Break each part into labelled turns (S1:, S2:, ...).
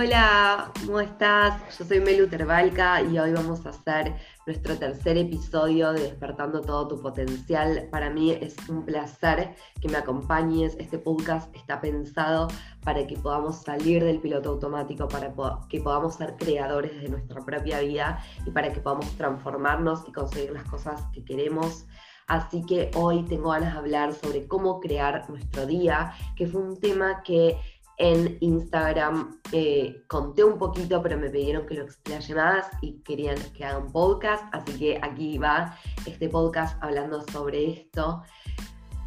S1: Hola, ¿cómo estás? Yo soy Melu Terbalca y hoy vamos a hacer nuestro tercer episodio de Despertando todo tu potencial. Para mí es un placer que me acompañes. Este podcast está pensado para que podamos salir del piloto automático, para que podamos ser creadores de nuestra propia vida y para que podamos transformarnos y conseguir las cosas que queremos. Así que hoy tengo ganas de hablar sobre cómo crear nuestro día, que fue un tema que en Instagram eh, conté un poquito, pero me pidieron que lo explaye más y querían que haga un podcast, así que aquí va este podcast hablando sobre esto.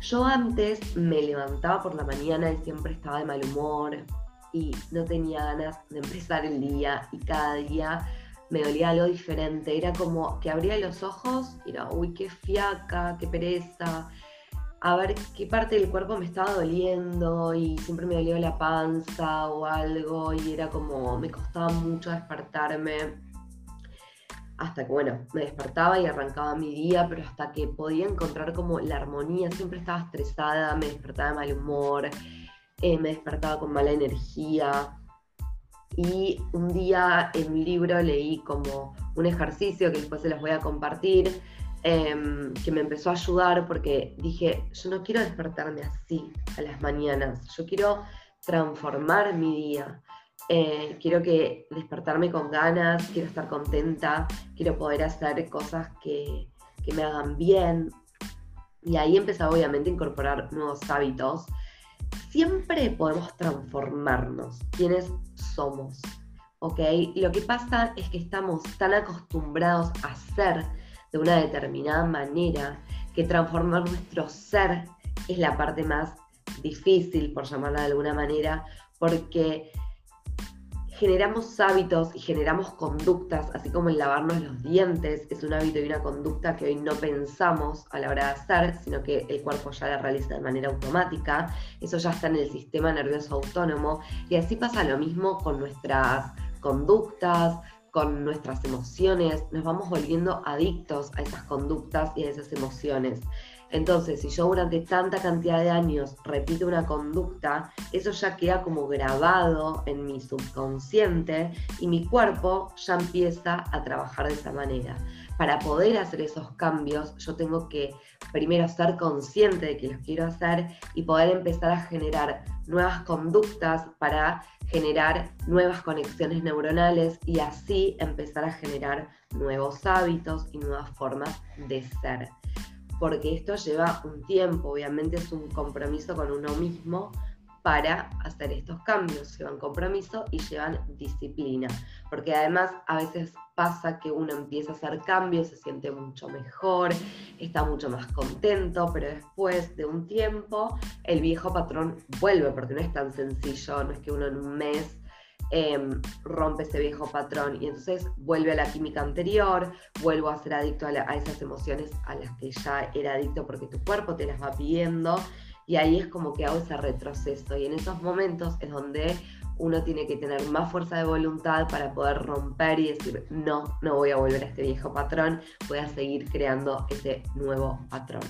S1: Yo antes me levantaba por la mañana y siempre estaba de mal humor y no tenía ganas de empezar el día y cada día me dolía algo diferente. Era como que abría los ojos y era, uy, qué fiaca, qué pereza a ver qué parte del cuerpo me estaba doliendo y siempre me dolía la panza o algo y era como, me costaba mucho despertarme. Hasta que, bueno, me despertaba y arrancaba mi día, pero hasta que podía encontrar como la armonía, siempre estaba estresada, me despertaba de mal humor, eh, me despertaba con mala energía. Y un día en un libro leí como un ejercicio que después se los voy a compartir, Em, que me empezó a ayudar porque dije, yo no quiero despertarme así a las mañanas, yo quiero transformar mi día, eh, quiero que despertarme con ganas, quiero estar contenta, quiero poder hacer cosas que, que me hagan bien. Y ahí empecé obviamente a incorporar nuevos hábitos. Siempre podemos transformarnos, quienes somos, ¿ok? Lo que pasa es que estamos tan acostumbrados a ser de una determinada manera, que transformar nuestro ser es la parte más difícil, por llamarla de alguna manera, porque generamos hábitos y generamos conductas, así como el lavarnos los dientes es un hábito y una conducta que hoy no pensamos a la hora de hacer, sino que el cuerpo ya la realiza de manera automática, eso ya está en el sistema nervioso autónomo, y así pasa lo mismo con nuestras conductas, con nuestras emociones, nos vamos volviendo adictos a esas conductas y a esas emociones. Entonces, si yo durante tanta cantidad de años repito una conducta, eso ya queda como grabado en mi subconsciente y mi cuerpo ya empieza a trabajar de esa manera. Para poder hacer esos cambios, yo tengo que primero ser consciente de que los quiero hacer y poder empezar a generar nuevas conductas para generar nuevas conexiones neuronales y así empezar a generar nuevos hábitos y nuevas formas de ser. Porque esto lleva un tiempo, obviamente es un compromiso con uno mismo, para hacer estos cambios. Llevan compromiso y llevan disciplina. Porque además a veces pasa que uno empieza a hacer cambios, se siente mucho mejor, está mucho más contento, pero después de un tiempo el viejo patrón vuelve, porque no es tan sencillo, no es que uno en un mes em, rompe ese viejo patrón y entonces vuelve a la química anterior, vuelvo a ser adicto a, a esas emociones a las que ya era adicto porque tu cuerpo te las va pidiendo y ahí es como que hago ese retroceso y en esos momentos es donde uno tiene que tener más fuerza de voluntad para poder romper y decir, no, no voy a volver a este viejo patrón, voy a seguir creando ese nuevo patrón.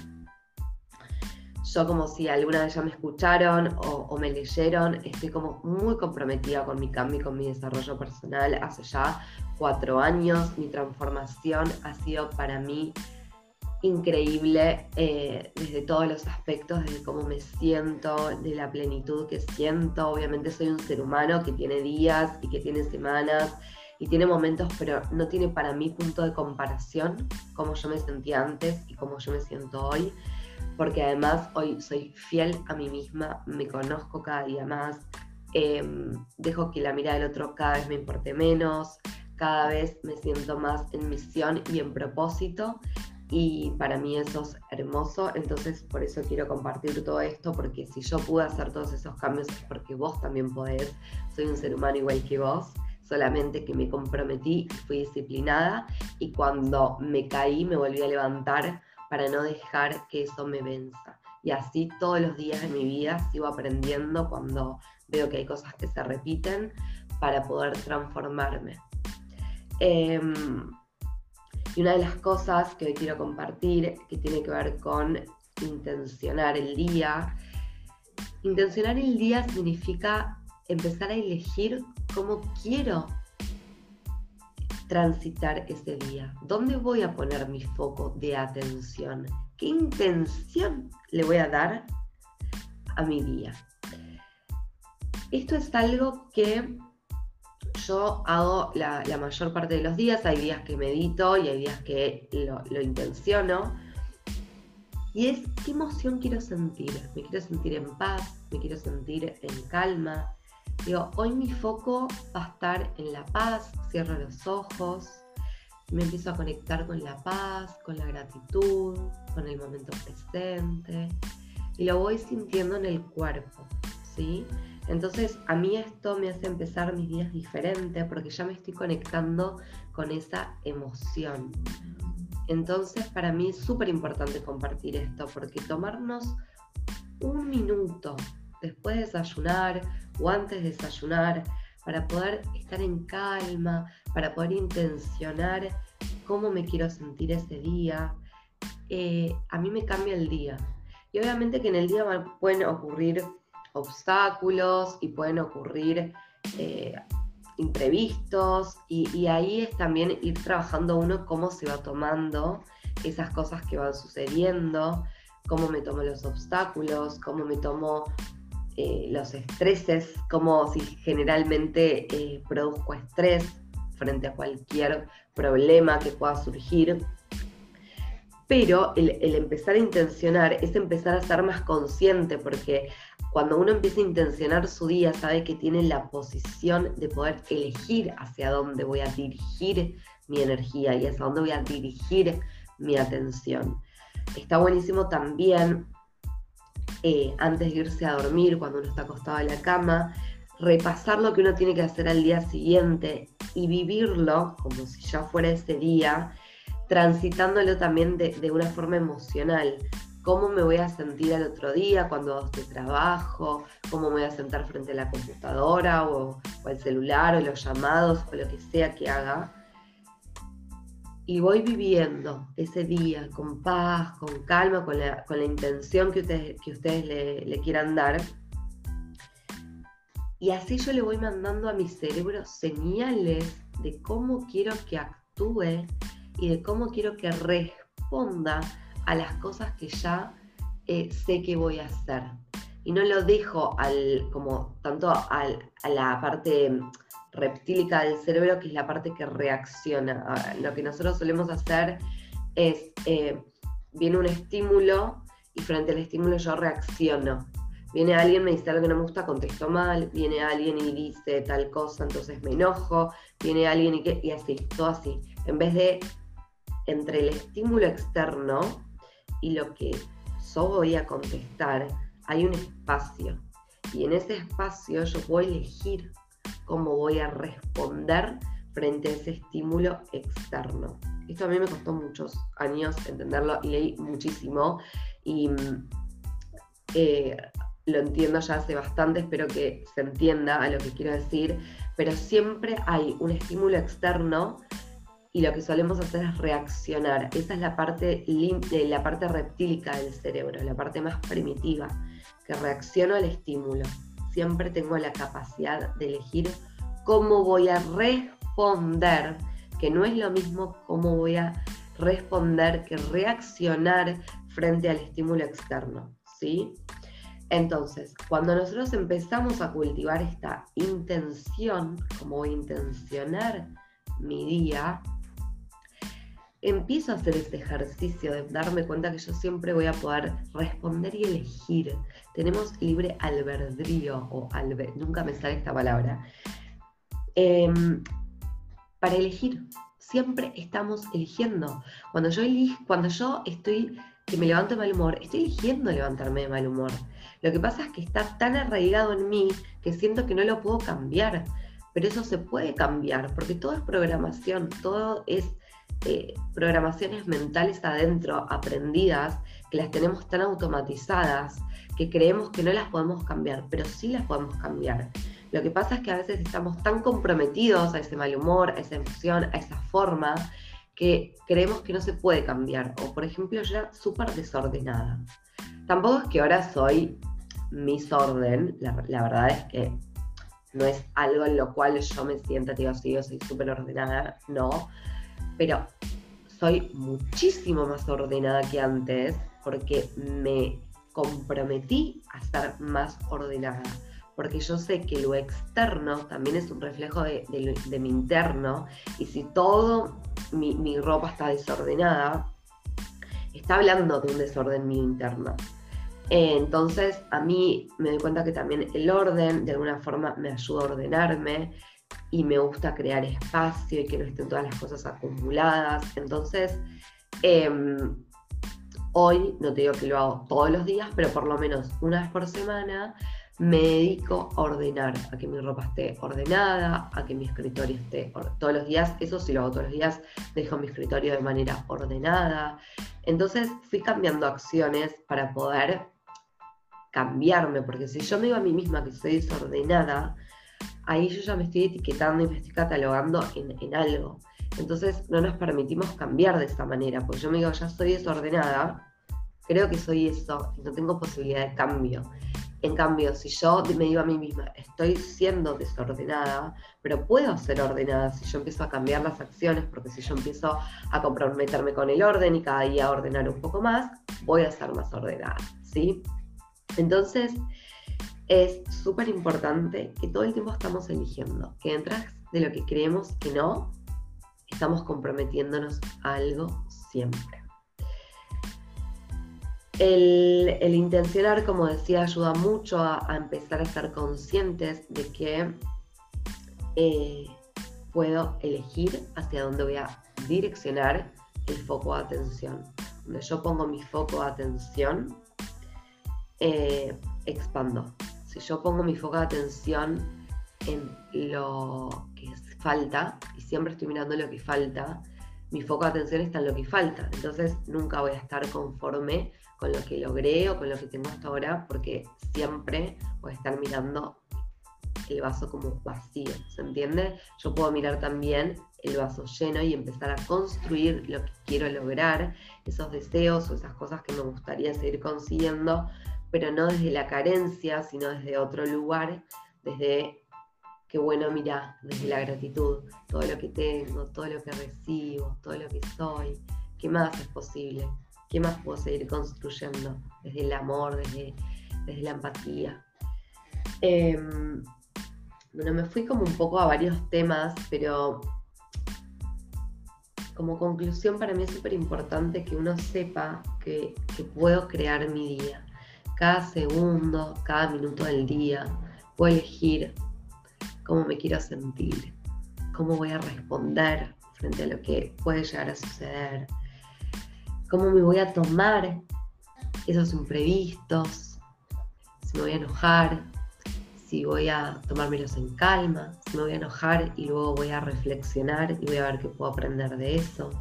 S1: Yo como si alguna vez ya me escucharon o, me leyeron, estoy como muy comprometida con mi cambio y con mi desarrollo personal. Hace ya cuatro años mi transformación ha sido para mí increíble eh, desde todos los aspectos, desde cómo me siento, de la plenitud que siento. Obviamente soy un ser humano que tiene días y que tiene semanas y tiene momentos, pero no tiene para mí punto de comparación como yo me sentía antes y como yo me siento hoy, porque además hoy soy fiel a mí misma, me conozco cada día más, em, dejo que la mirada del otro cada vez me importe menos, cada vez me siento más en misión y en propósito y para mí eso es hermoso, entonces por eso quiero compartir todo esto, porque si yo pude hacer todos esos cambios es porque vos también podés, soy un ser humano igual que vos, solamente que me comprometí, fui disciplinada y cuando me caí me volví a levantar para no dejar que eso me venza. Y así todos los días de mi vida sigo aprendiendo cuando veo que hay cosas que se repiten para poder transformarme. Em, y una de las cosas que hoy quiero compartir, que tiene que ver con intencionar el día, intencionar el día significa empezar a elegir cómo quiero transitar ese día. ¿Dónde voy a poner mi foco de atención? ¿Qué intención le voy a dar a mi día? Esto es algo que yo hago la, mayor parte de los días. Hay días que medito y hay días que lo, lo intenciono. Y es qué emoción quiero sentir. Me quiero sentir en paz, me quiero sentir en calma, Digo, hoy mi foco va a estar en la paz, cierro los ojos, me empiezo a conectar con la paz, con la gratitud, con el momento presente y lo voy sintiendo en el cuerpo, ¿sí? Entonces a mí esto me hace empezar mis días diferentes porque ya me estoy conectando con esa emoción. Entonces para mí es súper importante compartir esto porque tomarnos un minuto después de desayunar o antes de desayunar, para poder estar en calma, para poder intencionar cómo me quiero sentir ese día, eh, a mí me cambia el día. Y obviamente que en el día pueden ocurrir obstáculos y pueden ocurrir eh, imprevistos y, ahí es también ir trabajando uno cómo se va tomando esas cosas que van sucediendo, cómo me tomo los obstáculos, cómo me tomo eh, los estreses, como si generalmente eh, produzco estrés frente a cualquier problema que pueda surgir. Pero el, empezar a intencionar es empezar a ser más consciente, porque cuando uno empieza a intencionar su día, sabe que tiene la posición de poder elegir hacia dónde voy a dirigir mi energía y hacia dónde voy a dirigir mi atención. Está buenísimo también eh, antes de irse a dormir, cuando uno está acostado en la cama, repasar lo que uno tiene que hacer al día siguiente y vivirlo como si ya fuera ese día, transitándolo también de, una forma emocional. ¿Cómo me voy a sentir al otro día cuando hago este trabajo? ¿Cómo me voy a sentar frente a la computadora o, o el celular o los llamados o lo que sea que haga? y voy viviendo ese día con paz, con calma, con la, intención que ustedes, que ustedes le, quieran dar. Y así yo le voy mandando a mi cerebro señales de cómo quiero que actúe y de cómo quiero que responda a las cosas que ya eh, sé que voy a hacer. Y no lo dejo al, como tanto a la parte reptílica del cerebro, que es la parte que reacciona. lo que nosotros solemos hacer es, eh, viene un estímulo y frente al estímulo yo reacciono. Viene alguien, me dice algo que no me gusta, contesto mal, viene alguien y dice tal cosa, entonces me enojo, viene alguien y, y así, todo así. En vez de entre el estímulo externo y lo que yo voy a contestar, hay un espacio. Y en ese espacio yo puedo elegir cómo voy a responder frente a ese estímulo externo. Esto a mí me costó muchos años entenderlo y leí muchísimo y eh, lo entiendo ya hace bastante, espero que se entienda a lo que quiero decir, pero siempre hay un estímulo externo y lo que solemos hacer es reaccionar. Esa es la parte, la parte reptílica del cerebro, la parte más primitiva, que reacciono al estímulo siempre tengo la capacidad de elegir cómo voy a responder, que no es lo mismo cómo voy a responder que reaccionar frente al estímulo externo, ¿sí? Entonces, cuando nosotros empezamos a cultivar esta intención, como intencionar mi día, empiezo a hacer este ejercicio de darme cuenta que yo siempre voy a poder responder y elegir. Tenemos libre albedrío, o nunca me sale esta palabra, em, para elegir. Siempre estamos eligiendo. Cuando yo, cuando yo estoy, que me levanto de mal humor, estoy eligiendo levantarme de mal humor. Lo que pasa es que está tan arraigado en mí que siento que no lo puedo cambiar. Pero eso se puede cambiar, porque todo es programación, todo es eh, programaciones mentales adentro, aprendidas, que las tenemos tan automatizadas, que creemos que no las podemos cambiar, pero sí las podemos cambiar. Lo que pasa es que a veces estamos tan comprometidos a ese mal humor, a esa emoción, a esa forma, que creemos que no se puede cambiar. O por ejemplo, yo era súper desordenada. Tampoco es que ahora soy misorden, la, la verdad es que no es algo en lo cual yo me sienta, digo, sí, yo soy súper ordenada, no, pero soy muchísimo más ordenada que antes porque me comprometí a estar más ordenada, porque yo sé que lo externo también es un reflejo de, mi interno, y si todo mi, ropa está desordenada, está hablando de un desorden mío interno. entonces, a mí me doy cuenta que también el orden de alguna forma me ayuda a ordenarme y me gusta crear espacio y que no estén todas las cosas acumuladas. Entonces, em, Hoy no te digo que lo hago todos los días, pero por lo menos una vez por semana me dedico a ordenar, a que mi ropa esté ordenada, a que mi escritorio esté todos los días, eso sí lo hago todos los días, dejo mi escritorio de manera ordenada. Entonces fui cambiando acciones para poder cambiarme, porque si yo me digo a mí misma que soy desordenada, ahí yo ya me estoy etiquetando y me estoy catalogando en, algo. Entonces no nos permitimos cambiar de esa manera, porque yo me digo, ya soy desordenada, creo que soy eso, no tengo posibilidad de cambio. En cambio, si yo me digo a mí misma, estoy siendo desordenada, pero puedo ser ordenada si yo empiezo a cambiar las acciones, porque si yo empiezo a comprometerme con el orden y cada día ordenar un poco más, voy a ser más ordenada, ¿sí? Entonces, es súper importante que todo el tiempo estamos eligiendo, que detrás de lo que creemos que no, estamos comprometiéndonos a algo siempre. El, intencionar, como decía, ayuda mucho a, empezar a estar conscientes de que eh, puedo elegir hacia dónde voy a direccionar el foco de atención. Donde yo pongo mi foco de atención, eh, expando. Si yo pongo mi foco de atención en lo que falta, y siempre estoy mirando lo que falta, mi foco de atención está en lo que falta. Entonces nunca voy a estar conforme con lo que logré o con lo que tengo hasta ahora, porque siempre voy a estar mirando el vaso como vacío, ¿se entiende? Yo puedo mirar también el vaso lleno y empezar a construir lo que quiero lograr, esos deseos o esas cosas que me gustaría seguir consiguiendo, pero no desde la carencia, sino desde otro lugar, desde qué bueno, mira, desde la gratitud, todo lo que tengo, todo lo que recibo, todo lo que soy, ¿qué más es posible? ¿Qué más puedo seguir construyendo desde el amor, desde, desde la empatía? Em, bueno, me fui como un poco a varios temas, pero como conclusión para mí es súper importante que uno sepa que, que puedo crear mi día. Cada segundo, cada minuto del día, puedo elegir cómo me quiero sentir, cómo voy a responder frente a lo que puede llegar a suceder, cómo me voy a tomar esos imprevistos, si me voy a enojar, si voy a tomármelos en calma, si me voy a enojar y luego voy a reflexionar y voy a ver qué puedo aprender de eso,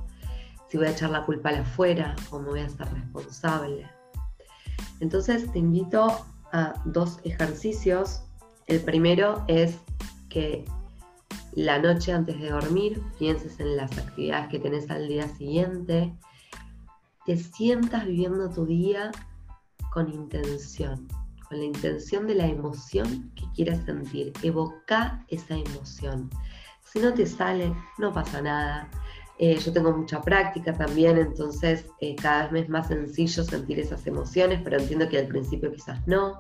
S1: si voy a echar la culpa a la afuera o me voy a ser responsable. Entonces te invito a dos ejercicios. El primero es que la noche antes de dormir pienses en las actividades que tenés al día siguiente, te sientas viviendo tu día con intención, con la intención de la emoción que quieras sentir. Evoca esa emoción. Si no te sale, no pasa nada. Eh, yo tengo mucha práctica también, entonces eh, cada vez me es más sencillo sentir esas emociones, pero entiendo que al principio quizás no.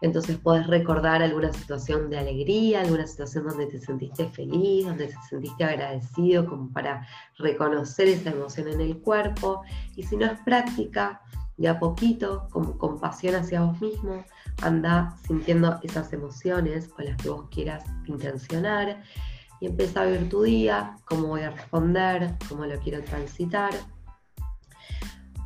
S1: Entonces puedes recordar alguna situación de alegría, alguna situación donde te sentiste feliz, donde te sentiste agradecido, como para reconocer esa emoción en el cuerpo. Y si no es práctica, de a poquito, con compasión hacia vos mismo, anda sintiendo esas emociones con las que vos quieras intencionar y empieza a ver tu día, cómo voy a responder, cómo lo quiero transitar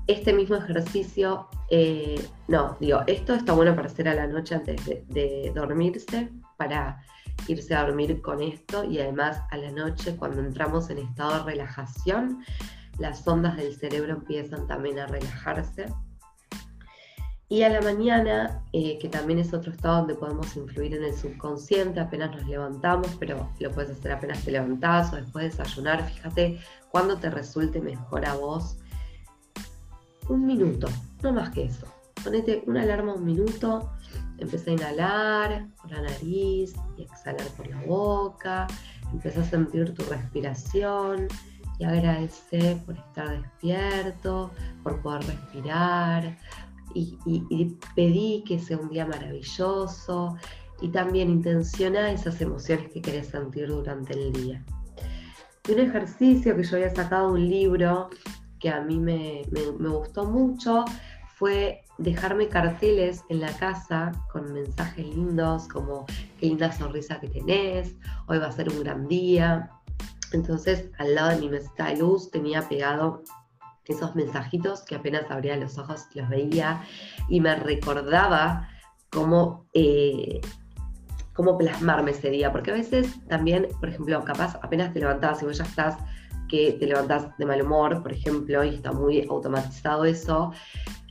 S1: este mismo ejercicio, eh, no, digo, esto está bueno para hacer a la noche antes de, dormirse, para irse a dormir con esto y además a la noche cuando entramos en estado de relajación, las ondas del cerebro empiezan también a relajarse. Y a la mañana, eh, que también es otro estado donde podemos influir en el subconsciente, apenas nos levantamos, pero lo puedes hacer apenas te levantás o después de desayunar, fíjate cuándo te resulte mejor a vos un minuto, no más que eso. Ponete una alarma un minuto Empieza a inhalar por la nariz y exhalar por la boca. Empieza a sentir tu respiración y agradece por estar despierto, por poder respirar. Y, pedí que sea un día maravilloso y también intenciona esas emociones que querés sentir durante el día. Un ejercicio que yo había sacado de un libro que a mí me, me gustó mucho fue dejarme carteles en la casa con mensajes lindos como qué linda sonrisa que tenés, hoy va a ser un gran día. Entonces al lado de mi mesita de luz tenía pegado esos mensajitos que apenas abría los ojos los veía y me recordaba cómo, eh, cómo plasmarme ese día, porque a veces también, por ejemplo, capaz apenas te levantabas y vos ya estás que te levantás de mal humor, por ejemplo, y está muy automatizado eso,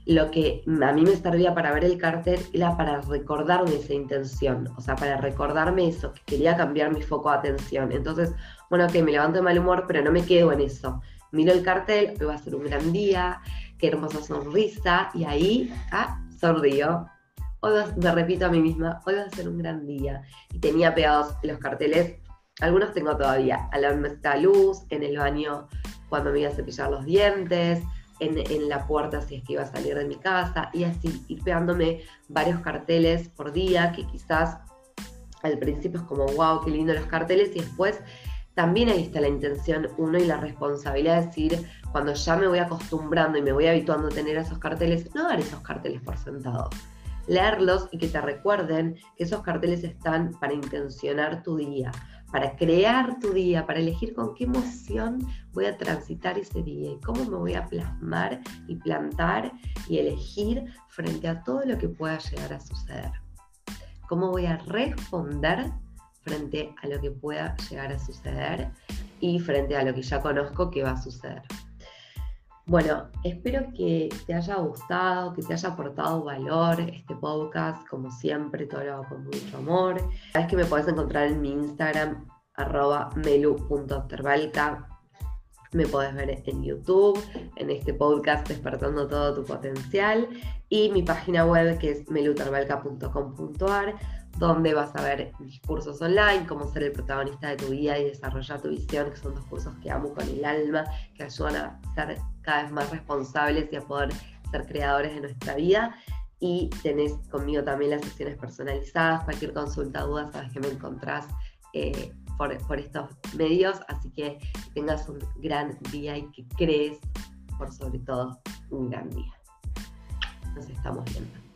S1: lo que a mí me servía para ver el cartel era para recordarme esa intención, o sea, para recordarme eso, que quería cambiar mi foco de atención. Entonces, bueno, que me levanto de mal humor, pero no me quedo en eso. Miro el cartel, hoy va a ser un gran día, qué hermosa sonrisa, y ahí, ah, sonrío. Hoy me repito a mí misma, hoy va a ser un gran día. Y tenía pegados los carteles, algunos tengo todavía, a la mesita luz, en el baño cuando me iba a cepillar los dientes, en, la puerta si es que iba a salir de mi casa y así ir pegándome varios carteles por día que quizás al principio es como, wow, qué lindo los carteles y después también ahí está la intención uno y la responsabilidad de decir, cuando ya me voy acostumbrando y me voy habituando a tener esos carteles, no dar esos carteles por sentado. Leerlos y que te recuerden que esos carteles están para intencionar tu día, para crear tu día, para elegir con qué emoción voy a transitar ese día y cómo me voy a plasmar y plantar y elegir frente a todo lo que pueda llegar a suceder. Cómo voy a responder frente a lo que pueda llegar a suceder y frente a lo que ya conozco que va a suceder. Bueno, espero que te haya gustado, que te haya aportado valor este podcast, como siempre, todo lo hago con mucho amor. Sabes que me puedes encontrar en mi Instagram, arroba. Me puedes ver en YouTube, en este podcast Despertando todo tu potencial y mi página web que es meluterbalca.com.ar donde vas a ver mis cursos online, cómo ser el protagonista de tu vida y desarrollar tu visión, que son dos cursos que amo con el alma, que ayudan a ser cada vez más responsables y a poder ser creadores de nuestra vida. Y tenés conmigo también las sesiones personalizadas, cualquier consulta, duda, sabes que me encontrás eh, por, por estos medios, así que tengas un gran día y que crees, por sobre todo, un gran día. Nos estamos viendo.